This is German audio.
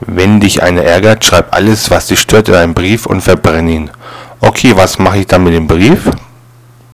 Wenn dich einer ärgert, schreib alles, was dich stört, in einen Brief und verbrenne ihn. Okay, was mache ich dann mit dem Brief?